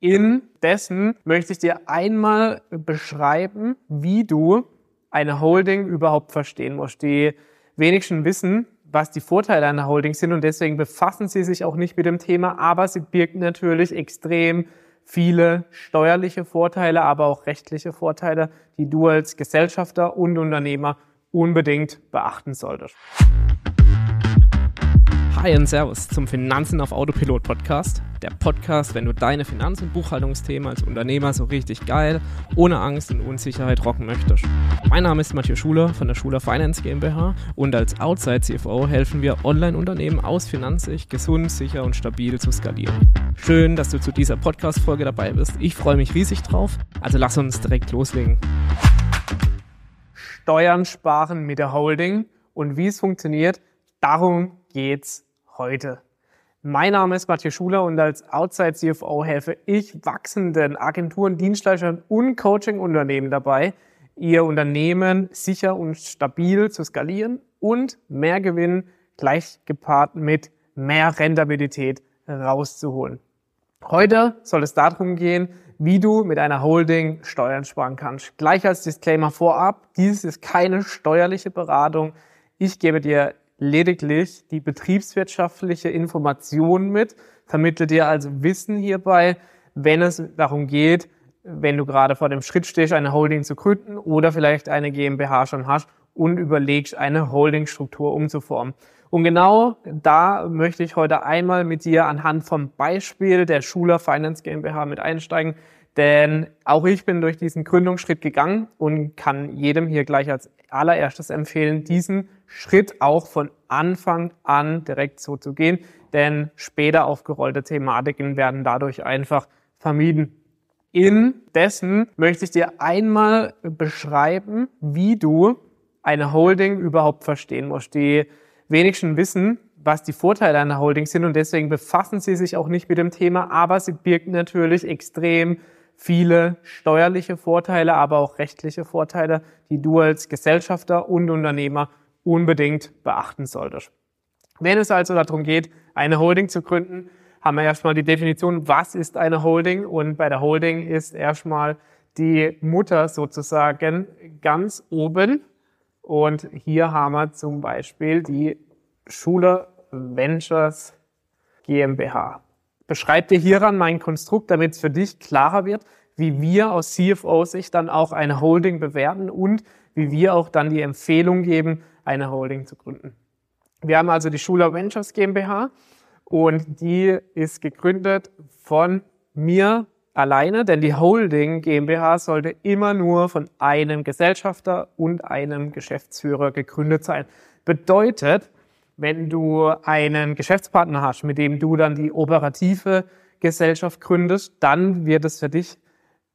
Indessen möchte ich dir einmal beschreiben, wie du eine Holding überhaupt verstehen musst. Die wenigsten wissen, was die Vorteile einer Holding sind und deswegen befassen sie sich auch nicht mit dem Thema, aber sie birgt natürlich extrem viele steuerliche Vorteile, aber auch rechtliche Vorteile, die du als Gesellschafter und Unternehmer unbedingt beachten solltest. Hi und Servus zum Finanzen auf Autopilot Podcast. Der Podcast, wenn du deine Finanz- und Buchhaltungsthemen als Unternehmer so richtig geil, ohne Angst und Unsicherheit rocken möchtest. Mein Name ist Matthias Schuler von der Schuler Finance GmbH und als Outside CFO helfen wir Online-Unternehmen aus Finanzsicht gesund, sicher und stabil zu skalieren. Schön, dass du zu dieser Podcast-Folge dabei bist. Ich freue mich riesig drauf. Also lass uns direkt loslegen. Steuern sparen mit der Holding und wie es funktioniert, darum geht's heute. Mein Name ist Matthias Schuler und als Outside CFO helfe ich wachsenden Agenturen, Dienstleistern und Coaching-Unternehmen dabei, ihr Unternehmen sicher und stabil zu skalieren und mehr Gewinn gleich gepaart mit mehr Rentabilität rauszuholen. Heute soll es darum gehen, wie du mit einer Holding Steuern sparen kannst. Gleich als Disclaimer vorab, dies ist keine steuerliche Beratung. Ich gebe dir lediglich die betriebswirtschaftliche Information mit, vermittle dir also Wissen hierbei, wenn es darum geht, wenn du gerade vor dem Schritt stehst, eine Holding zu gründen oder vielleicht eine GmbH schon hast und überlegst, eine Holdingstruktur umzuformen. Und genau da möchte ich heute einmal mit dir anhand vom Beispiel der Schuler Finance GmbH mit einsteigen, denn auch ich bin durch diesen Gründungsschritt gegangen und kann jedem hier gleich als allererstes empfehlen, diesen Schritt auch von Anfang an direkt so zu gehen, denn später aufgerollte Thematiken werden dadurch einfach vermieden. Indessen möchte ich dir einmal beschreiben, wie du eine Holding überhaupt verstehen musst. Die wenigsten wissen, was die Vorteile einer Holding sind und deswegen befassen sie sich auch nicht mit dem Thema, aber sie birgt natürlich extrem viele steuerliche Vorteile, aber auch rechtliche Vorteile, die du als Gesellschafter und Unternehmer unbedingt beachten solltest. Wenn es also darum geht, eine Holding zu gründen, haben wir erstmal die Definition, was ist eine Holding? Und bei der Holding ist erstmal die Mutter sozusagen ganz oben. Und hier haben wir zum Beispiel die Schuler Ventures GmbH beschreib dir hieran mein Konstrukt, damit es für dich klarer wird, wie wir aus CFO-Sicht dann auch eine Holding bewerten und wie wir auch dann die Empfehlung geben, eine Holding zu gründen. Wir haben also die Schuler Ventures GmbH und die ist gegründet von mir alleine, denn die Holding GmbH sollte immer nur von einem Gesellschafter und einem Geschäftsführer gegründet sein. Bedeutet, wenn du einen Geschäftspartner hast, mit dem du dann die operative Gesellschaft gründest, dann wird es für dich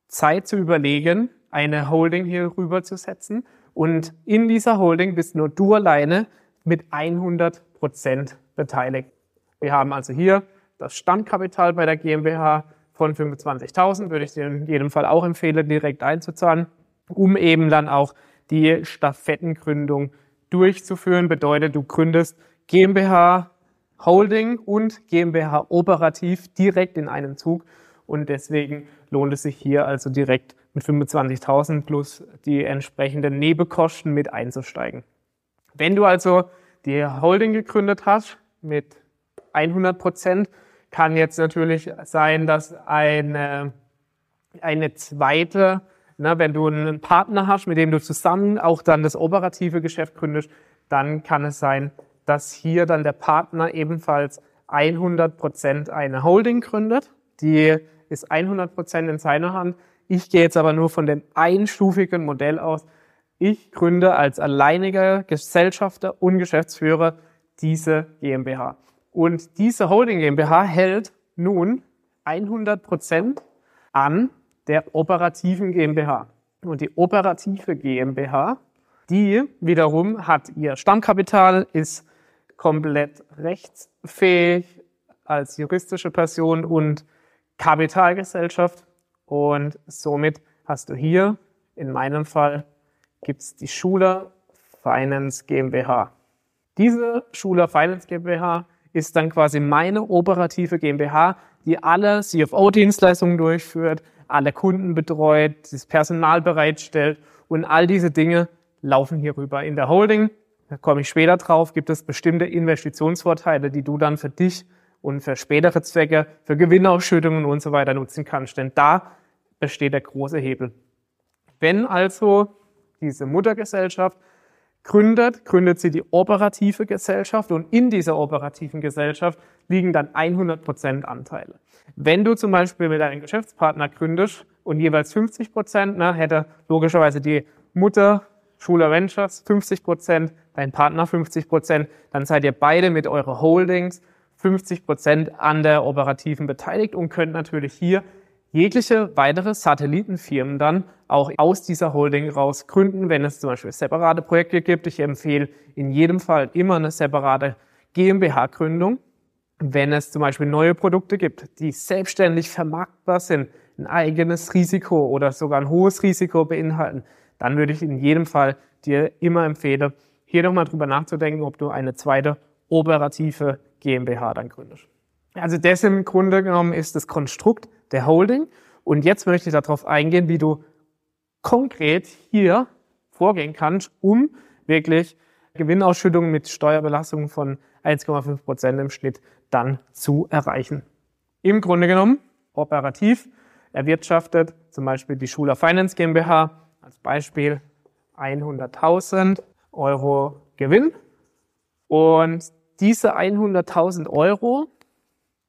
Zeit zu überlegen, eine Holding hier rüber zu setzen. Und in dieser Holding bist nur du alleine mit 100 Prozent beteiligt. Wir haben also hier das Standkapital bei der GmbH von 25.000, würde ich dir in jedem Fall auch empfehlen, direkt einzuzahlen, um eben dann auch die Stafettengründung durchzuführen. Bedeutet, du gründest GmbH Holding und GmbH Operativ direkt in einem Zug. Und deswegen lohnt es sich hier also direkt mit 25.000 plus die entsprechenden Nebenkosten mit einzusteigen. Wenn du also die Holding gegründet hast mit 100 Prozent, kann jetzt natürlich sein, dass eine, eine zweite, na, wenn du einen Partner hast, mit dem du zusammen auch dann das operative Geschäft gründest, dann kann es sein, dass hier dann der Partner ebenfalls 100 Prozent eine Holding gründet. Die ist 100 Prozent in seiner Hand. Ich gehe jetzt aber nur von dem einstufigen Modell aus. Ich gründe als alleiniger Gesellschafter und Geschäftsführer diese GmbH. Und diese Holding GmbH hält nun 100 Prozent an der operativen GmbH. Und die operative GmbH, die wiederum hat ihr Stammkapital, ist komplett rechtsfähig als juristische Person und Kapitalgesellschaft. Und somit hast du hier, in meinem Fall, gibt's die Schuler Finance GmbH. Diese Schuler Finance GmbH ist dann quasi meine operative GmbH, die alle CFO-Dienstleistungen durchführt, alle Kunden betreut, das Personal bereitstellt und all diese Dinge laufen hierüber. In der Holding, da komme ich später drauf, gibt es bestimmte Investitionsvorteile, die du dann für dich und für spätere Zwecke, für Gewinnausschüttungen und so weiter nutzen kannst. Denn da besteht der große Hebel. Wenn also diese Muttergesellschaft gründet, gründet sie die operative Gesellschaft und in dieser operativen Gesellschaft liegen dann 100% Anteile. Wenn du zum Beispiel mit deinem Geschäftspartner gründest und jeweils 50 Prozent, hätte logischerweise die Mutter Schuler Ventures 50 Prozent, dein Partner 50 Prozent, dann seid ihr beide mit eurer Holdings 50 Prozent an der operativen beteiligt und könnt natürlich hier jegliche weitere Satellitenfirmen dann auch aus dieser Holding raus gründen, wenn es zum Beispiel separate Projekte gibt. Ich empfehle in jedem Fall immer eine separate GmbH-Gründung. Wenn es zum Beispiel neue Produkte gibt, die selbstständig vermarktbar sind, ein eigenes Risiko oder sogar ein hohes Risiko beinhalten, dann würde ich in jedem Fall dir immer empfehlen, hier nochmal drüber nachzudenken, ob du eine zweite operative GmbH dann gründest. Also das im Grunde genommen ist das Konstrukt der Holding. Und jetzt möchte ich darauf eingehen, wie du konkret hier vorgehen kannst, um wirklich Gewinnausschüttungen mit Steuerbelastung von 1,5 Prozent im Schnitt dann zu erreichen. Im Grunde genommen operativ erwirtschaftet zum Beispiel die Schuler Finance GmbH als Beispiel 100.000 Euro Gewinn und diese 100.000 Euro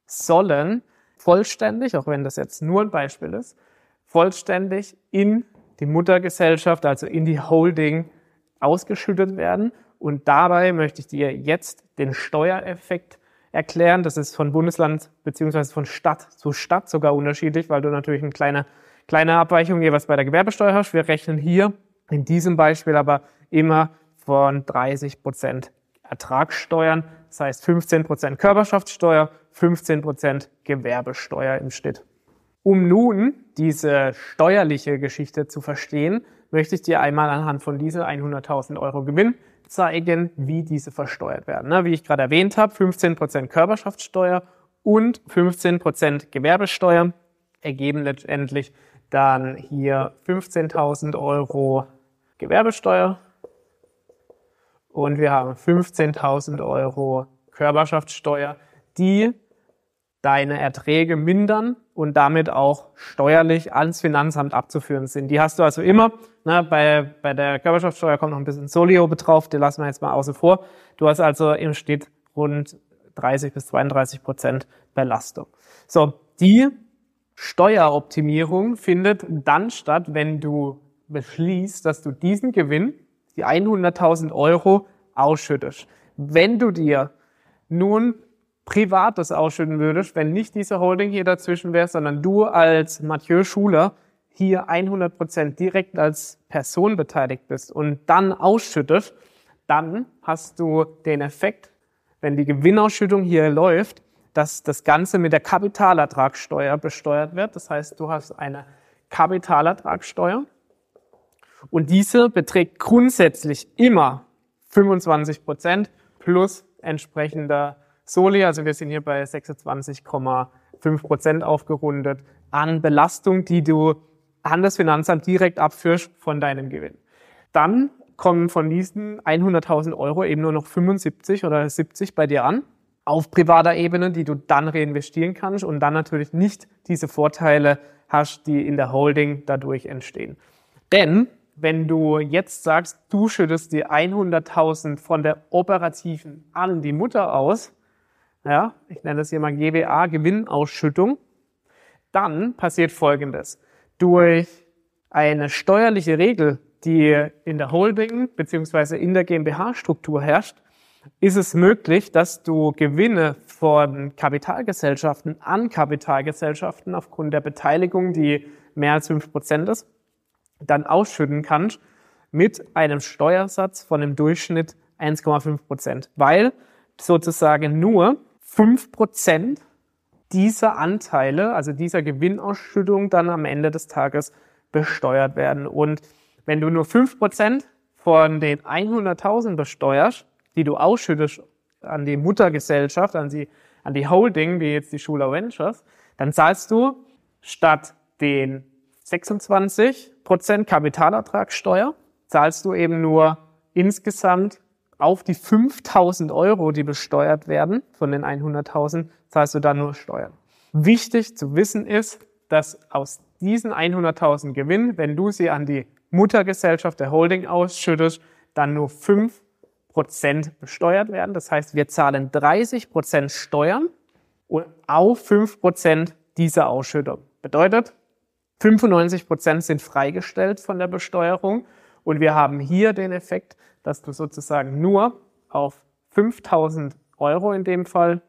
sollen vollständig, auch wenn das jetzt nur ein Beispiel ist, vollständig in die Muttergesellschaft, also in die Holding ausgeschüttet werden. Und dabei möchte ich dir jetzt den Steuereffekt erklären. Das ist von Bundesland beziehungsweise von Stadt zu Stadt sogar unterschiedlich, weil du natürlich eine kleine, kleine Abweichung jeweils bei der Gewerbesteuer hast. Wir rechnen hier in diesem Beispiel aber immer von 30 Prozent Ertragssteuern. Das heißt 15 Prozent Körperschaftssteuer, 15 Prozent Gewerbesteuer im Schnitt. Um nun diese steuerliche Geschichte zu verstehen, möchte ich dir einmal anhand von dieser 100.000 Euro Gewinn zeigen, wie diese versteuert werden. Wie ich gerade erwähnt habe, 15 Prozent Körperschaftssteuer und 15 Prozent Gewerbesteuer ergeben letztendlich dann hier 15.000 Euro Gewerbesteuer und wir haben 15.000 Euro Körperschaftssteuer, die deine Erträge mindern und damit auch steuerlich ans Finanzamt abzuführen sind. Die hast du also immer. Ne, bei, bei der Körperschaftssteuer kommt noch ein bisschen Solio betrauf, die lassen wir jetzt mal außen vor. Du hast also im Schnitt rund 30 bis 32 Prozent Belastung. So, die Steueroptimierung findet dann statt, wenn du beschließt, dass du diesen Gewinn die 100.000 Euro ausschüttest. Wenn du dir nun Privates ausschütten würdest, wenn nicht diese Holding hier dazwischen wäre, sondern du als Mathieu Schuler hier 100 Prozent direkt als Person beteiligt bist und dann ausschüttest, dann hast du den Effekt, wenn die Gewinnausschüttung hier läuft, dass das Ganze mit der Kapitalertragssteuer besteuert wird. Das heißt, du hast eine Kapitalertragssteuer und diese beträgt grundsätzlich immer 25 Prozent plus entsprechender Soli. Also wir sind hier bei 26,5 Prozent aufgerundet an Belastung, die du an das Finanzamt direkt abführst von deinem Gewinn. Dann kommen von diesen 100.000 Euro eben nur noch 75 oder 70 bei dir an auf privater Ebene, die du dann reinvestieren kannst und dann natürlich nicht diese Vorteile hast, die in der Holding dadurch entstehen. Denn wenn du jetzt sagst, du schüttest die 100.000 von der operativen an die Mutter aus, ja, ich nenne das hier mal GWA, Gewinnausschüttung, dann passiert Folgendes. Durch eine steuerliche Regel, die in der Holding beziehungsweise in der GmbH-Struktur herrscht, ist es möglich, dass du Gewinne von Kapitalgesellschaften an Kapitalgesellschaften aufgrund der Beteiligung, die mehr als fünf Prozent ist, dann ausschütten kannst mit einem Steuersatz von im Durchschnitt 1,5 Prozent, weil sozusagen nur 5 Prozent dieser Anteile, also dieser Gewinnausschüttung dann am Ende des Tages besteuert werden. Und wenn du nur 5 Prozent von den 100.000 besteuerst, die du ausschüttest an die Muttergesellschaft, an die, an die Holding, wie jetzt die Schuler Ventures, dann zahlst du statt den 26% Kapitalertragssteuer, zahlst du eben nur insgesamt auf die 5000 Euro, die besteuert werden von den 100.000, zahlst du dann nur Steuern. Wichtig zu wissen ist, dass aus diesen 100.000 Gewinn, wenn du sie an die Muttergesellschaft der Holding ausschüttest, dann nur 5% besteuert werden. Das heißt, wir zahlen 30% Steuern und auf 5% dieser Ausschüttung. Bedeutet, 95% sind freigestellt von der Besteuerung und wir haben hier den Effekt, dass du sozusagen nur auf 5000 Euro in dem Fall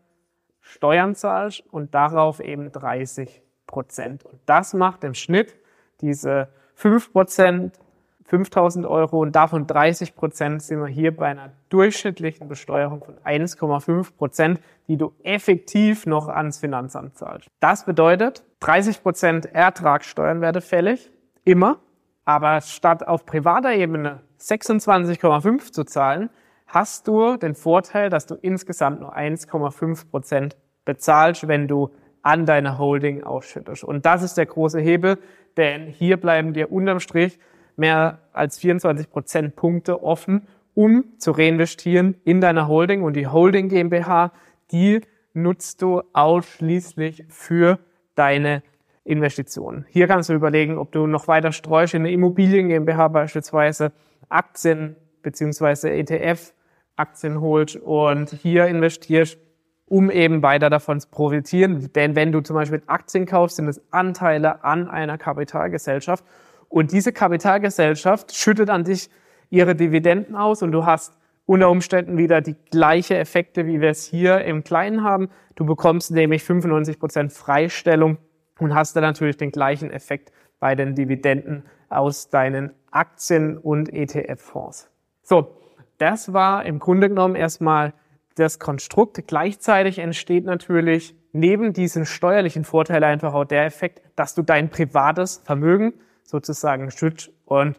Steuern zahlst und darauf eben 30 Prozent. Und das macht im Schnitt diese 5 Prozent 5000 Euro und davon 30 Prozent sind wir hier bei einer durchschnittlichen Besteuerung von 1,5 Prozent, die du effektiv noch ans Finanzamt zahlst. Das bedeutet, 30 Prozent Ertragssteuern werde fällig, immer. Aber statt auf privater Ebene 26,5 zu zahlen, hast du den Vorteil, dass du insgesamt nur 1,5 Prozent bezahlst, wenn du an deiner Holding ausschüttest. Und das ist der große Hebel, denn hier bleiben dir unterm Strich mehr als 24 Prozentpunkte offen, um zu reinvestieren in deiner Holding. Und die Holding GmbH, die nutzt du ausschließlich für deine Investitionen. Hier kannst du überlegen, ob du noch weiter streust in eine Immobilien GmbH beispielsweise, Aktien beziehungsweise ETF Aktien holst und hier investierst, um eben weiter davon zu profitieren. Denn wenn du zum Beispiel Aktien kaufst, sind es Anteile an einer Kapitalgesellschaft und diese Kapitalgesellschaft schüttet an dich ihre Dividenden aus und du hast unter Umständen wieder die gleiche Effekte, wie wir es hier im Kleinen haben. Du bekommst nämlich 95 Prozent Freistellung und hast dann natürlich den gleichen Effekt bei den Dividenden aus deinen Aktien- und ETF-Fonds. So, das war im Grunde genommen erstmal das Konstrukt. Gleichzeitig entsteht natürlich neben diesen steuerlichen Vorteilen einfach auch der Effekt, dass du dein privates Vermögen sozusagen schützt und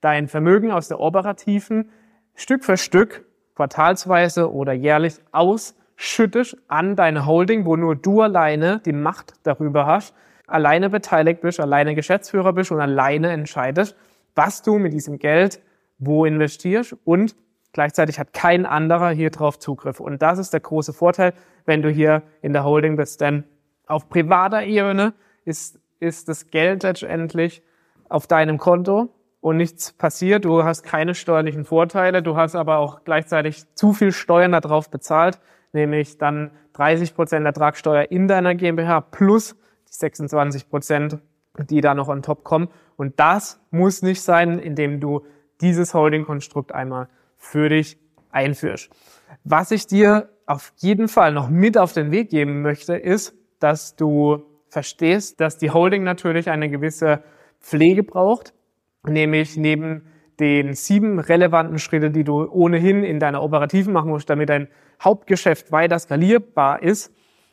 dein Vermögen aus der operativen Stück für Stück, quartalsweise oder jährlich ausschüttest an deine Holding, wo nur du alleine die Macht darüber hast, alleine beteiligt bist, alleine Geschäftsführer bist und alleine entscheidest, was du mit diesem Geld wo investierst und gleichzeitig hat kein anderer hier drauf Zugriff. Und das ist der große Vorteil, wenn du hier in der Holding bist. Denn auf privater Ebene ist, ist das Geld letztendlich auf deinem Konto und nichts passiert. Du hast keine steuerlichen Vorteile. Du hast aber auch gleichzeitig zu viel Steuern darauf bezahlt, nämlich dann 30 Prozent Ertragssteuer in deiner GmbH plus die 26 Prozent, die da noch on top kommen. Und das muss nicht sein, indem du dieses Holding-Konstrukt einmal für dich einführst. Was ich dir auf jeden Fall noch mit auf den Weg geben möchte, ist, dass du verstehst, dass die Holding natürlich eine gewisse Pflege braucht, nämlich neben den sieben relevanten Schritte, die du ohnehin in deiner Operativen machen musst, damit dein Hauptgeschäft weiter skalierbar ist,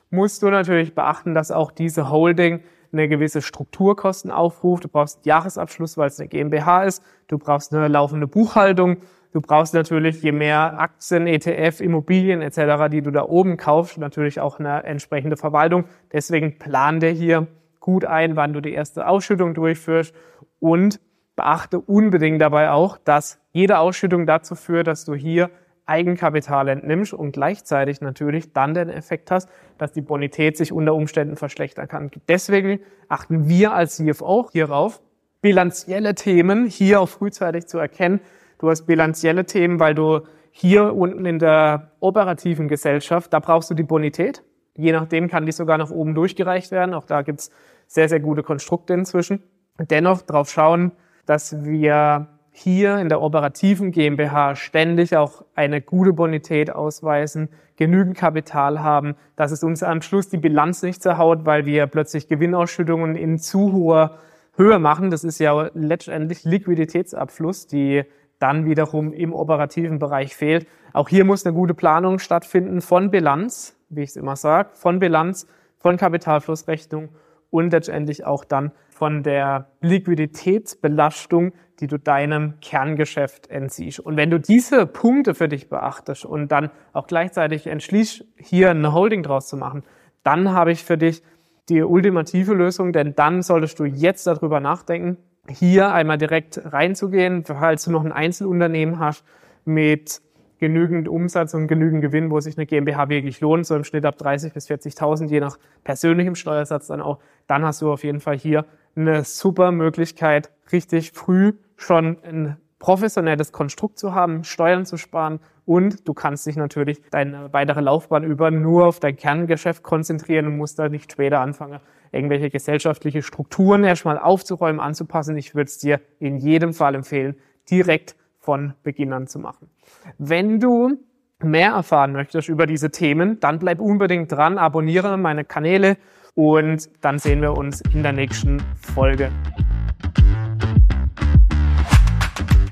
musst du natürlich beachten, dass auch diese Holding eine gewisse Strukturkosten aufruft. Du brauchst Jahresabschluss, weil es eine GmbH ist. Du brauchst eine laufende Buchhaltung. Du brauchst natürlich, je mehr Aktien, ETF, Immobilien etc., die du da oben kaufst, natürlich auch eine entsprechende Verwaltung. Deswegen plan dir hier gut ein, wann du die erste Ausschüttung durchführst und beachte unbedingt dabei auch, dass jede Ausschüttung dazu führt, dass du hier Eigenkapital entnimmst und gleichzeitig natürlich dann den Effekt hast, dass die Bonität sich unter Umständen verschlechtern kann. Deswegen achten wir als CFO hierauf, bilanzielle Themen hier auch frühzeitig zu erkennen. Du hast bilanzielle Themen, weil du hier unten in der operativen Gesellschaft, da brauchst du die Bonität. Je nachdem kann die sogar nach oben durchgereicht werden. Auch da gibt's sehr, sehr gute Konstrukte inzwischen. Dennoch darauf schauen, dass wir hier in der operativen GmbH ständig auch eine gute Bonität ausweisen, genügend Kapital haben, dass es uns am Schluss die Bilanz nicht zerhaut, weil wir plötzlich Gewinnausschüttungen in zu hoher Höhe machen. Das ist ja letztendlich Liquiditätsabfluss, die dann wiederum im operativen Bereich fehlt. Auch hier muss eine gute Planung stattfinden von Bilanz, wie ich es immer sage, von Bilanz, von Kapitalflussrechnung und letztendlich auch dann von der Liquiditätsbelastung, die du deinem Kerngeschäft entziehst. Und wenn du diese Punkte für dich beachtest und dann auch gleichzeitig entschließt, hier eine Holding draus zu machen, dann habe ich für dich die ultimative Lösung, denn dann solltest du jetzt darüber nachdenken, hier einmal direkt reinzugehen, falls du noch ein Einzelunternehmen hast mit genügend Umsatz und genügend Gewinn, wo sich eine GmbH wirklich lohnt, so im Schnitt ab 30 bis 40.000, je nach persönlichem Steuersatz dann auch, dann hast du auf jeden Fall hier eine super Möglichkeit, richtig früh schon ein professionelles Konstrukt zu haben, Steuern zu sparen und du kannst dich natürlich deine weitere Laufbahn über nur auf dein Kerngeschäft konzentrieren und musst da nicht später anfangen, irgendwelche gesellschaftliche Strukturen erstmal aufzuräumen, anzupassen. Ich würde es dir in jedem Fall empfehlen, direkt von Beginn an zu machen. Wenn du mehr erfahren möchtest über diese Themen, dann bleib unbedingt dran, abonniere meine Kanäle und dann sehen wir uns in der nächsten Folge.